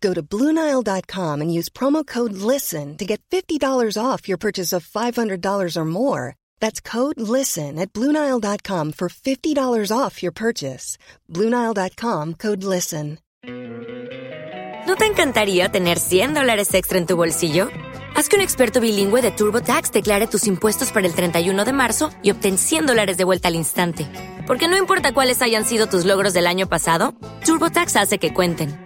Go to Bluenile.com and use promo code LISTEN to get $50 off your purchase of $500 or more. That's code LISTEN at Bluenile.com for $50 off your purchase. Bluenile.com code LISTEN. ¿No te encantaría tener 100 dólares extra en tu bolsillo? Haz que un experto bilingüe de TurboTax declare tus impuestos para el 31 de marzo y obtén 100 dólares de vuelta al instante. Porque no importa cuáles hayan sido tus logros del año pasado, TurboTax hace que cuenten.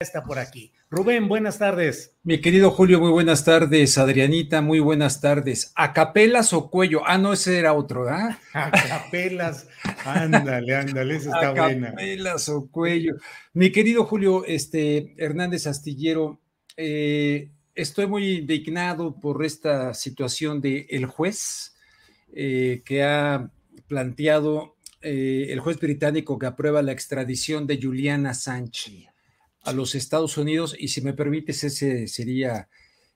Está por aquí. Rubén, buenas tardes. Mi querido Julio, muy buenas tardes. Adrianita, muy buenas tardes. ¿Acapelas o cuello? Ah, no, ese era otro, ¿ah? Acapelas. ándale, ándale, esa está buena. Acapelas o cuello. Mi querido Julio este, Hernández Astillero, eh, estoy muy indignado por esta situación del el juez eh, que ha planteado eh, el juez británico que aprueba la extradición de Juliana Sánchez a los Estados Unidos y si me permites ese sería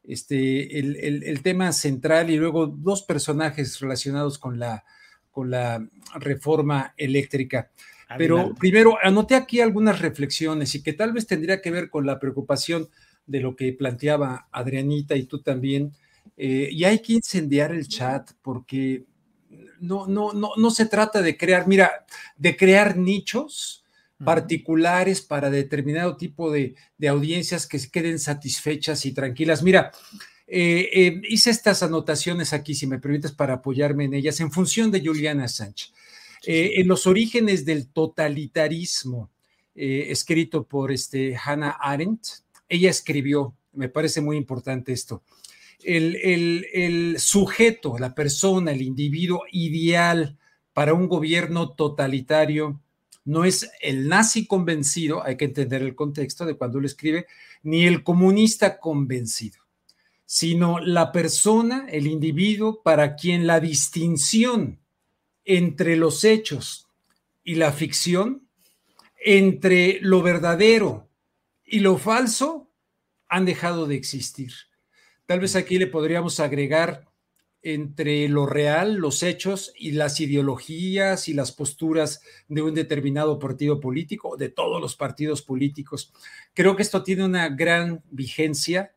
este, el, tema central y luego dos personajes relacionados con la, con la reforma eléctrica. Pero primero, anoté aquí algunas reflexiones y que tal vez tendría que ver con la preocupación de lo que planteaba Adrianita y tú también. Eh, y hay que incendiar el chat porque no, no, no, no se trata de crear, mira, de crear nichos particulares para determinado tipo de, audiencias que se queden satisfechas y tranquilas. Mira, eh, eh, hice estas anotaciones aquí, si me permites, para apoyarme en ellas, en función de Juliana Sánchez. Eh, en los orígenes del totalitarismo, escrito por este, Hannah Arendt, ella escribió, me parece muy importante esto, el, el sujeto, la persona, el individuo ideal para un gobierno totalitario no es el nazi convencido, hay que entender el contexto de cuando lo escribe, ni el comunista convencido, sino la persona, el individuo para quien la distinción entre los hechos y la ficción, entre lo verdadero y lo falso, han dejado de existir. Tal vez aquí le podríamos agregar entre lo real, los hechos y las ideologías y las posturas de un determinado partido político, de todos los partidos políticos. Creo que esto tiene una gran vigencia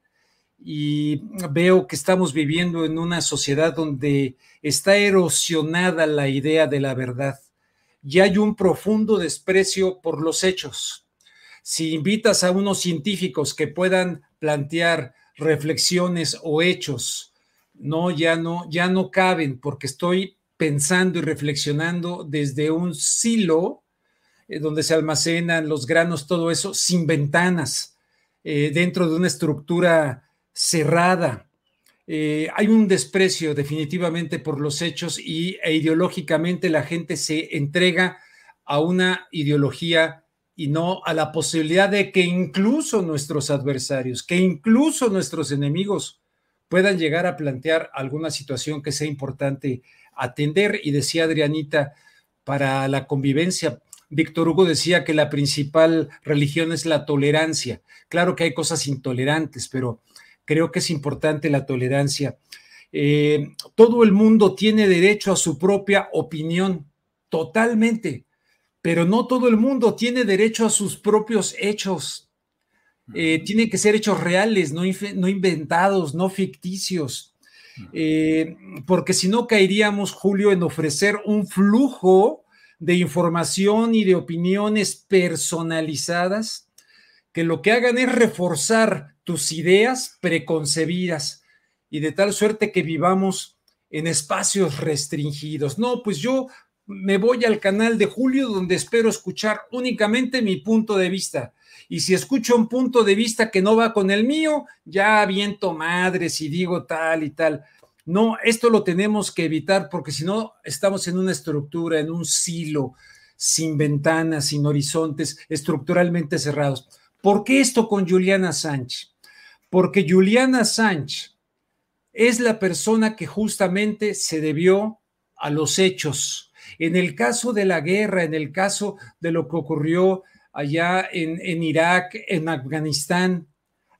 y veo que estamos viviendo en una sociedad donde está erosionada la idea de la verdad y hay un profundo desprecio por los hechos. Si invitas a unos científicos que puedan plantear reflexiones o hechos, no, ya no, ya no caben porque estoy pensando y reflexionando desde un silo eh, donde se almacenan los granos, todo eso, sin ventanas, eh, dentro de una estructura cerrada. Eh, hay un desprecio definitivamente por los hechos y e ideológicamente la gente se entrega a una ideología y no a la posibilidad de que incluso nuestros adversarios, que incluso nuestros enemigos puedan llegar a plantear alguna situación que sea importante atender. Y decía Adrianita, para la convivencia, Víctor Hugo decía que la principal religión es la tolerancia. Claro que hay cosas intolerantes, pero creo que es importante la tolerancia. Eh, todo el mundo tiene derecho a su propia opinión, totalmente, pero no todo el mundo tiene derecho a sus propios hechos. Eh, tienen que ser hechos reales, no, inventados, no ficticios, eh, porque si no caeríamos, Julio, en ofrecer un flujo de información y de opiniones personalizadas que lo que hagan es reforzar tus ideas preconcebidas y de tal suerte que vivamos en espacios restringidos. No, pues yo me voy al canal de Julio donde espero escuchar únicamente mi punto de vista y si escucho un punto de vista que no va con el mío, ya aviento madres y digo tal y tal. No, esto lo tenemos que evitar porque si no estamos en una estructura, en un silo, sin ventanas, sin horizontes, estructuralmente cerrados. ¿Por qué esto con Juliana Sánchez? Porque Juliana Sánchez es la persona que justamente se debió a los hechos. En el caso de la guerra, en el caso de lo que ocurrió allá en, Irak, en Afganistán,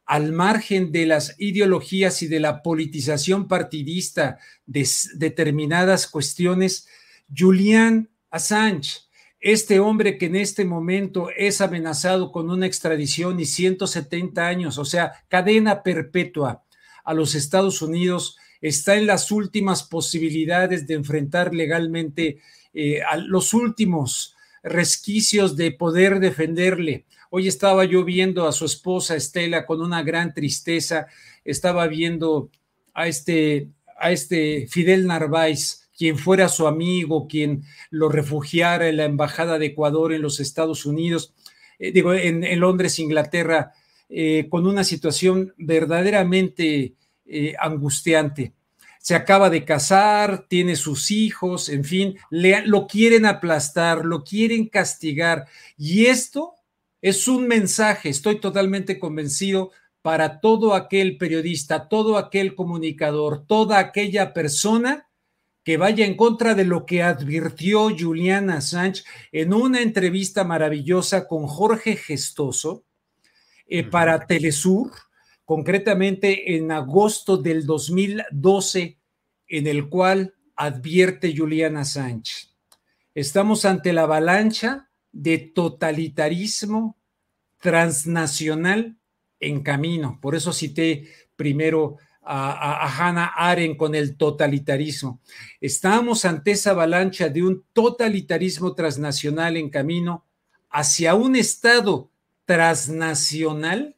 al margen de las ideologías y de la politización partidista de determinadas cuestiones, Julian Assange, este hombre que en este momento es amenazado con una extradición y 170 años, o sea, cadena perpetua a los Estados Unidos, está en las últimas posibilidades de enfrentar legalmente eh, a los últimos resquicios de poder defenderle. Hoy estaba yo viendo a su esposa Estela con una gran tristeza, estaba viendo a este, a este Fidel Narváez, quien fuera su amigo, quien lo refugiara en la Embajada de Ecuador en los Estados Unidos, eh, digo, en, Londres, Inglaterra, eh, con una situación verdaderamente eh, angustiante se acaba de casar, tiene sus hijos, en fin, lo quieren aplastar, lo quieren castigar. Y esto es un mensaje, estoy totalmente convencido, para todo aquel periodista, todo aquel comunicador, toda aquella persona que vaya en contra de lo que advirtió Juliana Sánchez en una entrevista maravillosa con Jorge Gestoso eh, para Telesur, concretamente en agosto del 2012, en el cual advierte Juliana Sánchez. Estamos ante la avalancha de totalitarismo transnacional en camino. Por eso cité primero a, Hannah Arendt con el totalitarismo. Estamos ante esa avalancha de un totalitarismo transnacional en camino hacia un Estado transnacional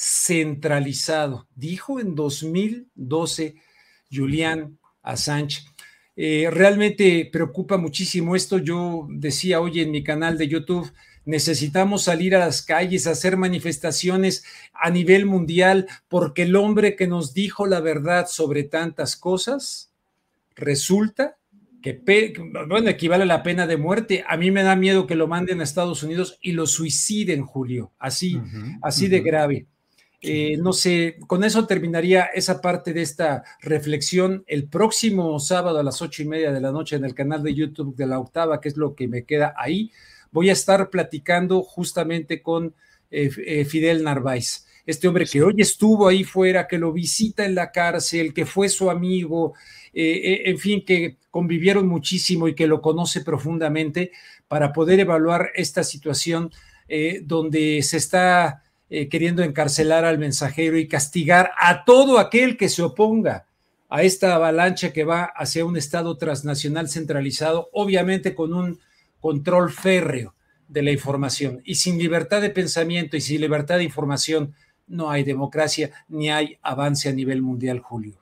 centralizado, dijo en 2012 Julian Assange. Eh, realmente preocupa muchísimo esto. Yo decía hoy en mi canal de YouTube, necesitamos salir a las calles, hacer manifestaciones a nivel mundial, porque el hombre que nos dijo la verdad sobre tantas cosas, resulta que, bueno, equivale a la pena de muerte. A mí me da miedo que lo manden a Estados Unidos y lo suiciden, Julio, así, así de grave. Eh, no sé, con eso terminaría esa parte de esta reflexión. El próximo sábado a las ocho y media de la noche en el canal de YouTube de la octava, que es lo que me queda ahí, voy a estar platicando justamente con eh, eh, Fidel Narváez, este hombre que hoy estuvo ahí fuera, que lo visita en la cárcel, que fue su amigo, en fin, que convivieron muchísimo y que lo conoce profundamente para poder evaluar esta situación donde se está eh, queriendo encarcelar al mensajero y castigar a todo aquel que se oponga a esta avalancha que va hacia un Estado transnacional centralizado, obviamente con un control férreo de la información. Y sin libertad de pensamiento y sin libertad de información no hay democracia ni hay avance a nivel mundial, Julio.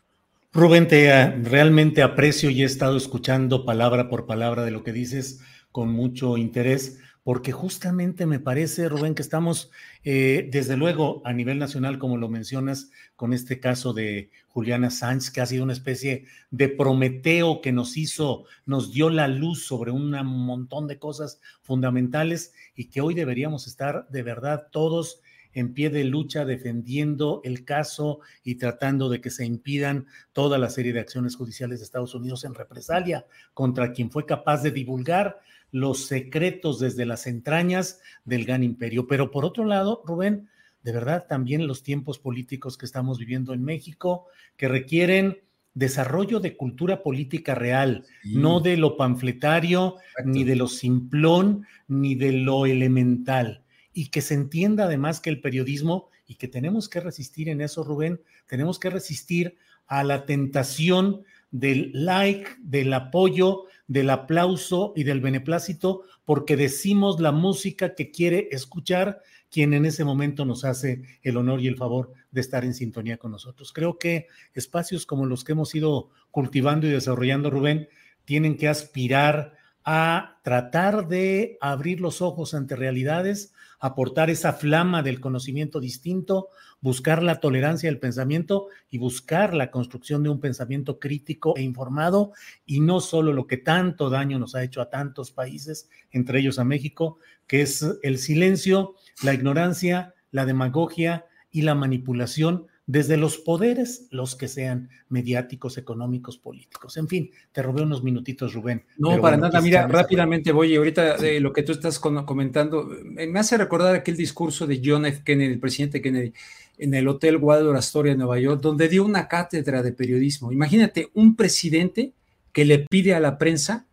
Rubén, te eh, realmente aprecio y he estado escuchando palabra por palabra de lo que dices con mucho interés porque justamente me parece, Rubén, que estamos, eh, desde luego, a nivel nacional, como lo mencionas, con este caso de Juliana Sánchez, que ha sido una especie de Prometeo que nos hizo, nos dio la luz sobre un montón de cosas fundamentales y que hoy deberíamos estar de verdad todos en pie de lucha defendiendo el caso y tratando de que se impidan toda la serie de acciones judiciales de Estados Unidos en represalia contra quien fue capaz de divulgar los secretos desde las entrañas del gran imperio. Pero por otro lado, Rubén, de verdad también los tiempos políticos que estamos viviendo en México, que requieren desarrollo de cultura política real, no de lo panfletario, ni de lo simplón, ni de lo elemental. Y que se entienda además que el periodismo, y que tenemos que resistir en eso, Rubén, tenemos que resistir a la tentación del like, del apoyo, del aplauso y del beneplácito, porque decimos la música que quiere escuchar quien en ese momento nos hace el honor y el favor de estar en sintonía con nosotros. Creo que espacios como los que hemos ido cultivando y desarrollando, Rubén, tienen que aspirar a tratar de abrir los ojos ante realidades, aportar esa flama del conocimiento distinto, buscar la tolerancia del pensamiento y buscar la construcción de un pensamiento crítico e informado y no solo lo que tanto daño nos ha hecho a tantos países, entre ellos a México, que es el silencio, la ignorancia, la demagogia y la manipulación desde los poderes, los que sean mediáticos, económicos, políticos. En fin, te robé unos minutitos, Rubén. No, para nada. Mira, rápidamente voy. Ahorita de lo que tú estás comentando, me hace recordar aquel discurso de John F. Kennedy, el presidente Kennedy, en el Hotel Waldorf Astoria en Nueva York, donde dio una cátedra de periodismo. Imagínate un presidente que le pide a la prensa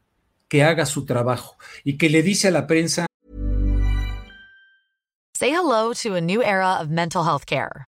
que haga su trabajo y que le dice a la prensa. Say hello to a new era of mental health care.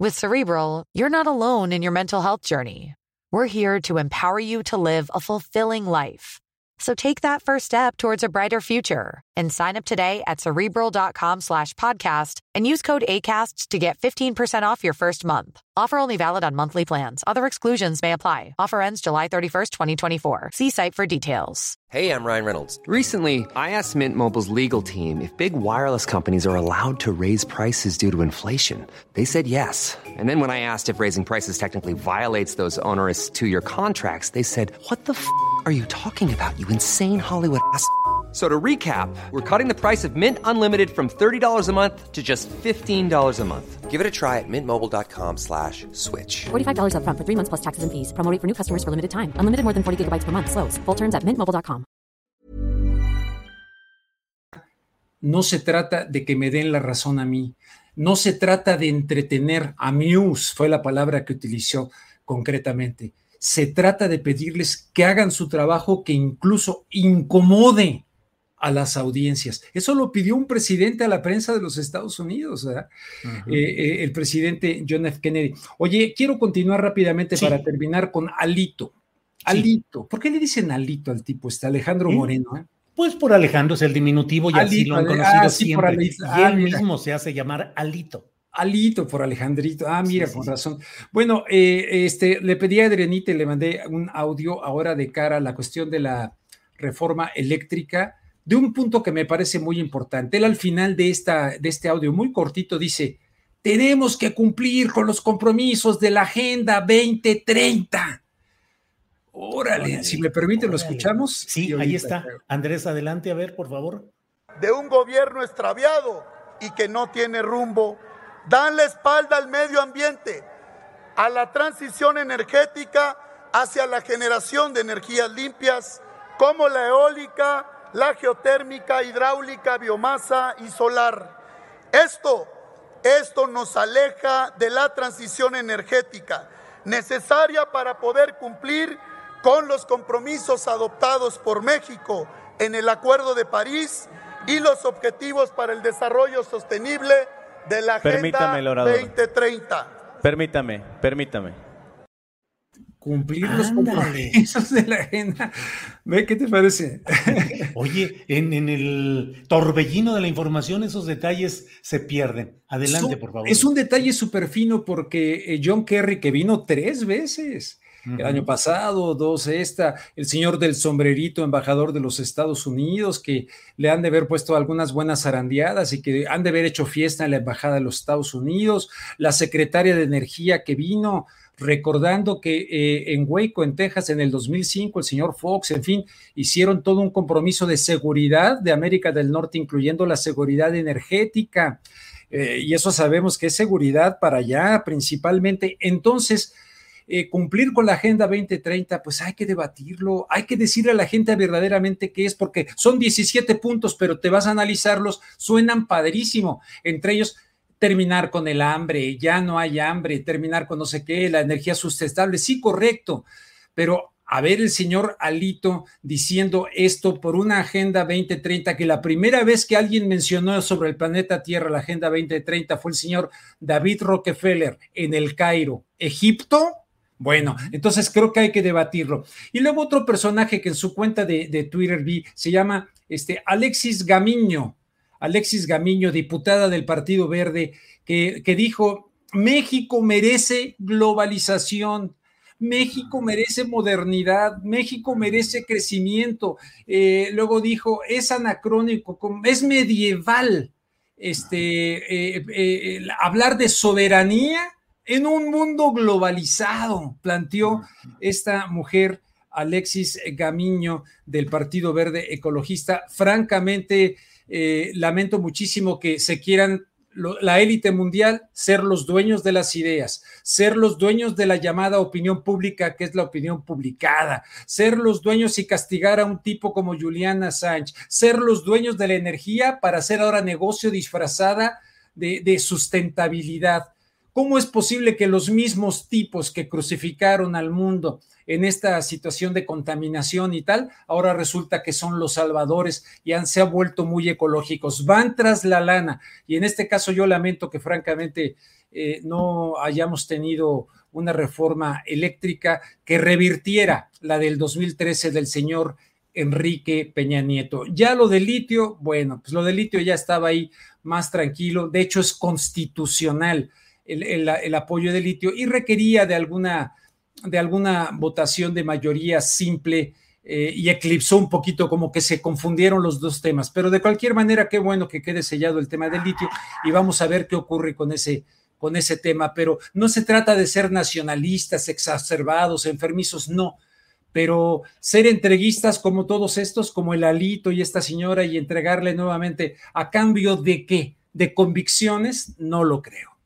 With Cerebral, you're not alone in your mental health journey. We're here to empower you to live a fulfilling life. So take that first step towards a brighter future and sign up today at cerebral.com slash podcast and use code ACasts to get 15% off your first month. Offer only valid on monthly plans. Other exclusions may apply. Offer ends July 31st, 2024. See site for details. Hey, I'm Ryan Reynolds. Recently, I asked Mint Mobile's legal team if big wireless companies are allowed to raise prices due to inflation. They said yes. And then when I asked if raising prices technically violates those onerous two-year contracts, they said, what the f*** are you talking about, you insane Hollywood ass?" So to recap, we're cutting the price of Mint Unlimited from $30 a month to just $15 a month. Give it a try at mintmobile.com slash switch. $45 up front for three months plus taxes and fees. Promo rate for new customers for limited time. Unlimited more than 40 gigabytes per month. Slows. Full terms at mintmobile.com. No se trata de que me den la razón a mí. No se trata de entretener. Amuse fue la palabra que utilizó concretamente. Se trata de pedirles que hagan su trabajo que incluso incomode a las audiencias. Eso lo pidió un presidente a la prensa de los Estados Unidos, eh, eh, el presidente John F. Kennedy. Oye, quiero continuar rápidamente para terminar con Alito. Alito. ¿Por qué le dicen Alito al tipo? Este Alejandro Moreno. ¿eh? Pues por Alejandro es el diminutivo y así lo han conocido ah, siempre. y ah, él mismo se hace llamar Alito. Alito por Alejandrito. Ah, mira, con razón. Bueno, este, le pedí a Adrenite, le mandé un audio ahora de cara a la cuestión de la reforma eléctrica de un punto que me parece muy importante. Él al final de, esta, de este audio muy cortito dice, tenemos que cumplir con los compromisos de la Agenda 2030. Órale, si me permite, lo escuchamos. Sí, ahí está. Andrés, adelante, a ver, por favor. De un gobierno extraviado y que no tiene rumbo, dan la espalda al medio ambiente, a la transición energética hacia la generación de energías limpias, como la eólica, la geotérmica, hidráulica, biomasa y solar. Esto, esto nos aleja de la transición energética necesaria para poder cumplir con los compromisos adoptados por México en el Acuerdo de París y los objetivos para el desarrollo sostenible de la Agenda 2030. Permítame, permítame cumplir los compromisos de la agenda. ¿Ve qué te parece? Oye, en, el torbellino de la información esos detalles se pierden. Adelante, por favor. Es un detalle súper fino porque eh, John Kerry, que vino tres veces, el año pasado, dos esta, el señor del sombrerito, embajador de los Estados Unidos, que le han de haber puesto algunas buenas zarandeadas y que han de haber hecho fiesta en la embajada de los Estados Unidos, la secretaria de Energía que vino, recordando que eh, en Waco, en Texas, en el 2005, el señor Fox, en fin, hicieron todo un compromiso de seguridad de América del Norte, incluyendo la seguridad energética. Eh, y eso sabemos que es seguridad para allá principalmente. Entonces, eh, cumplir con la Agenda 2030, pues hay que debatirlo, hay que decirle a la gente verdaderamente qué es, porque son 17 puntos, pero te vas a analizarlos, suenan padrísimo. Entre ellos, terminar con el hambre, ya no hay hambre, terminar con no sé qué, la energía sustentable, sí, correcto, pero a ver el señor Alito diciendo esto por una Agenda 2030, que la primera vez que alguien mencionó sobre el planeta Tierra la Agenda 2030 fue el señor David Rockefeller en el Cairo, Egipto. Bueno, entonces creo que hay que debatirlo. Y luego otro personaje que en su cuenta de, Twitter vi se llama este, Alexis Gamiño, Alexis Gamiño, diputada del Partido Verde, que, que dijo, México merece globalización, México merece modernidad, México merece crecimiento. Eh, luego dijo, es anacrónico, es medieval este, eh, eh, hablar de soberanía en un mundo globalizado, planteó esta mujer. Alexis Gamiño del Partido Verde Ecologista. Francamente, lamento muchísimo que se quieran la élite mundial ser los dueños de las ideas, ser los dueños de la llamada opinión pública, que es la opinión publicada, ser los dueños y castigar a un tipo como Juliana Sánchez, ser los dueños de la energía para hacer ahora negocio disfrazada de, de sustentabilidad. ¿Cómo es posible que los mismos tipos que crucificaron al mundo en esta situación de contaminación y tal, ahora resulta que son los salvadores y han, se han vuelto muy ecológicos, van tras la lana. Y en este caso yo lamento que francamente eh, no hayamos tenido una reforma eléctrica que revirtiera la del 2013 del señor Enrique Peña Nieto. Ya lo del litio, bueno, pues lo del litio ya estaba ahí más tranquilo, de hecho es constitucional el, el apoyo del litio y requería de alguna de alguna votación de mayoría simple eh, y eclipsó un poquito como que se confundieron los dos temas. Pero de cualquier manera, qué bueno que quede sellado el tema del litio y vamos a ver qué ocurre con ese, con ese tema. Pero no se trata de ser nacionalistas, exacerbados, enfermizos, no. Pero ser entreguistas como todos estos, como el Alito y esta señora, y entregarle nuevamente a cambio de qué? De convicciones, no lo creo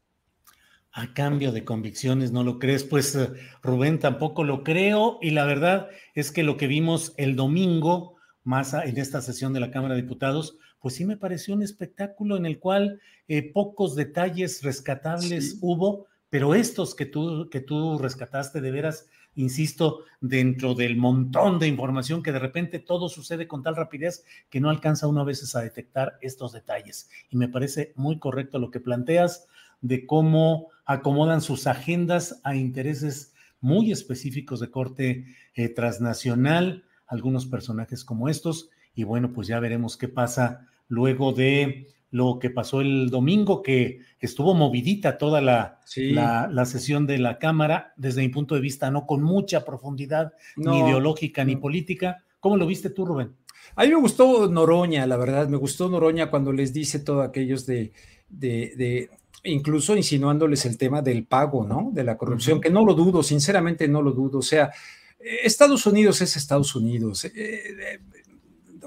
a cambio de convicciones, ¿no lo crees? Pues eh, Rubén tampoco lo creo y la verdad es que lo que vimos el domingo, más en esta sesión de la Cámara de Diputados, pues sí me pareció un espectáculo en el cual eh, pocos detalles rescatables hubo, pero estos que tú, que tú rescataste de veras, insisto, dentro del montón de información que de repente todo sucede con tal rapidez que no alcanza uno a veces a detectar estos detalles. Y me parece muy correcto lo que planteas de cómo acomodan sus agendas a intereses muy específicos de corte eh, transnacional, algunos personajes como estos, y bueno, pues ya veremos qué pasa luego de lo que pasó el domingo, que estuvo movidita toda la, la, sesión de la Cámara, desde mi punto de vista, no con mucha profundidad, ni ideológica ni política. ¿Cómo lo viste tú, Rubén? A mí me gustó Noroña, la verdad, me gustó Noroña cuando les dice todo aquellos de, de incluso insinuándoles el tema del pago, ¿no? De la corrupción, que no lo dudo, sinceramente no lo dudo. O sea, Estados Unidos es Estados Unidos. Eh, eh,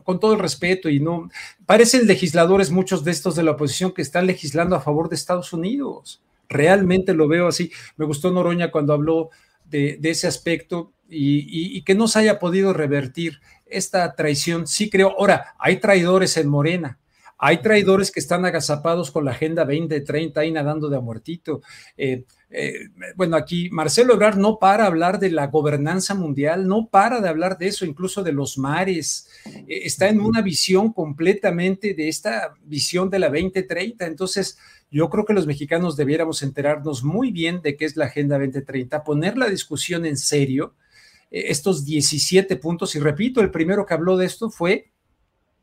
con todo el respeto y no parecen legisladores muchos de estos de la oposición que están legislando a favor de Estados Unidos. Realmente lo veo así. Me gustó Noroña cuando habló de, ese aspecto y, y, que no se haya podido revertir esta traición. Sí creo. Ahora, hay traidores en Morena. Hay traidores que están agazapados con la Agenda 2030 ahí nadando de a muertito. Eh, eh, bueno, aquí Marcelo Ebrard no para hablar de la gobernanza mundial, no para de hablar de eso, incluso de los mares. Eh, está en una visión completamente de esta visión de la 2030. Entonces, yo creo que los mexicanos debiéramos enterarnos muy bien de qué es la Agenda 2030, poner la discusión en serio, estos 17 puntos. Y repito, el primero que habló de esto fue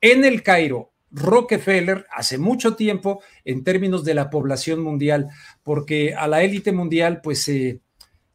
en el Cairo, Rockefeller hace mucho tiempo en términos de la población mundial, porque a la élite mundial, pues eh,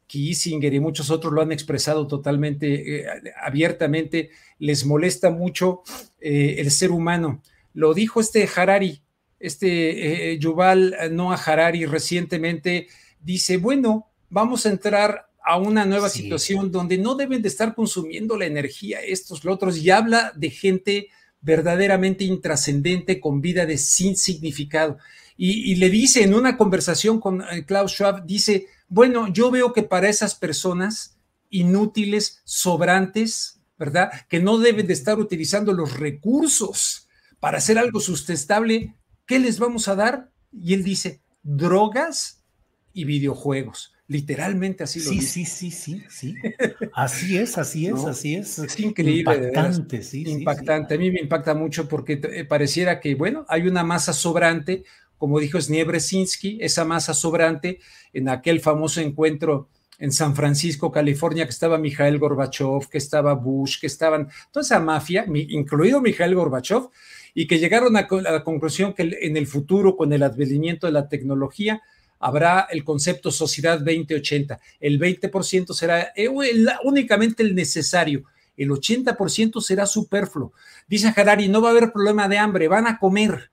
Kissinger y muchos otros lo han expresado totalmente eh, abiertamente, les molesta mucho eh, el ser humano. Lo dijo este Harari, este Yuval Noah Harari recientemente, dice, bueno, vamos a entrar a una nueva situación donde no deben de estar consumiendo la energía estos, los otros, y habla de gente verdaderamente intrascendente con vida de sin significado. Y, le dice en una conversación con eh, Klaus Schwab, dice, bueno, yo veo que para esas personas inútiles, sobrantes, ¿verdad? Que no deben de estar utilizando los recursos para hacer algo sustentable, ¿qué les vamos a dar? Y él dice, drogas y videojuegos. Literalmente así lo sí, dice. Sí, sí, sí, sí. Así es, así es, ¿No? así es. Es increíble. de veras. Impactante, sí. sí, Impactante. A mí me impacta mucho porque eh, pareciera que, bueno, hay una masa sobrante, como dijo Sniebresinski, esa masa sobrante en aquel famoso encuentro en San Francisco, California, que estaba Mikhail Gorbachev, que estaba Bush, que estaban toda esa mafia, incluido Mikhail Gorbachev, y que llegaron a, la conclusión que en el futuro, con el advenimiento de la tecnología, habrá el concepto sociedad 2080. El 20% será eh, únicamente el necesario, el 80% será superfluo. Dice Harari, no va a haber problema de hambre, van a comer.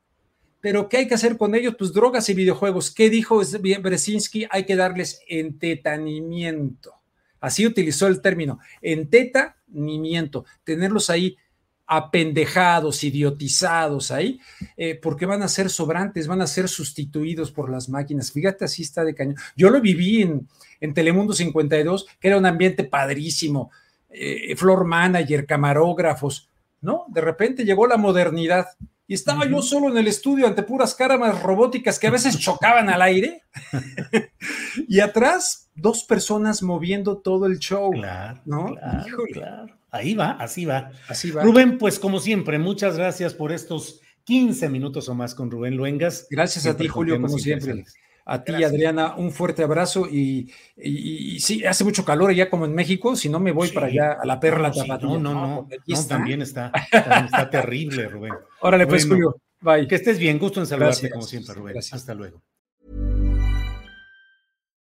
Pero ¿qué hay que hacer con ellos? Pues drogas y videojuegos. ¿Qué dijo Bresinski? Hay que darles entretenimiento. Así utilizó el término, entretenimiento, tenerlos ahí apendejados, idiotizados ahí, eh, porque van a ser sobrantes, van a ser sustituidos por las máquinas. Fíjate, así está de cañón. Yo lo viví en, en Telemundo 52, que era un ambiente padrísimo, eh, floor manager, camarógrafos, ¿no? De repente llegó la modernidad y estaba yo solo en el estudio ante puras cámaras robóticas que a veces chocaban al aire y atrás dos personas moviendo todo el show, Claro, ¿no? claro, Híjole. claro. Ahí va, así va. Así va. Rubén, pues como siempre, muchas gracias por estos 15 minutos o más con Rubén Luengas. Gracias a ti, Julio, como siempre. A ti, Gracias. Adriana, un fuerte abrazo y, y- y sí, hace mucho calor allá como en México, si no me voy Sí. para allá a la perla sí, no, no, no, no, también está, también está terrible, Rubén. Órale, pues, Julio, bye. Que estés bien, gusto en saludarte Gracias. como siempre, Rubén. Gracias. Hasta luego.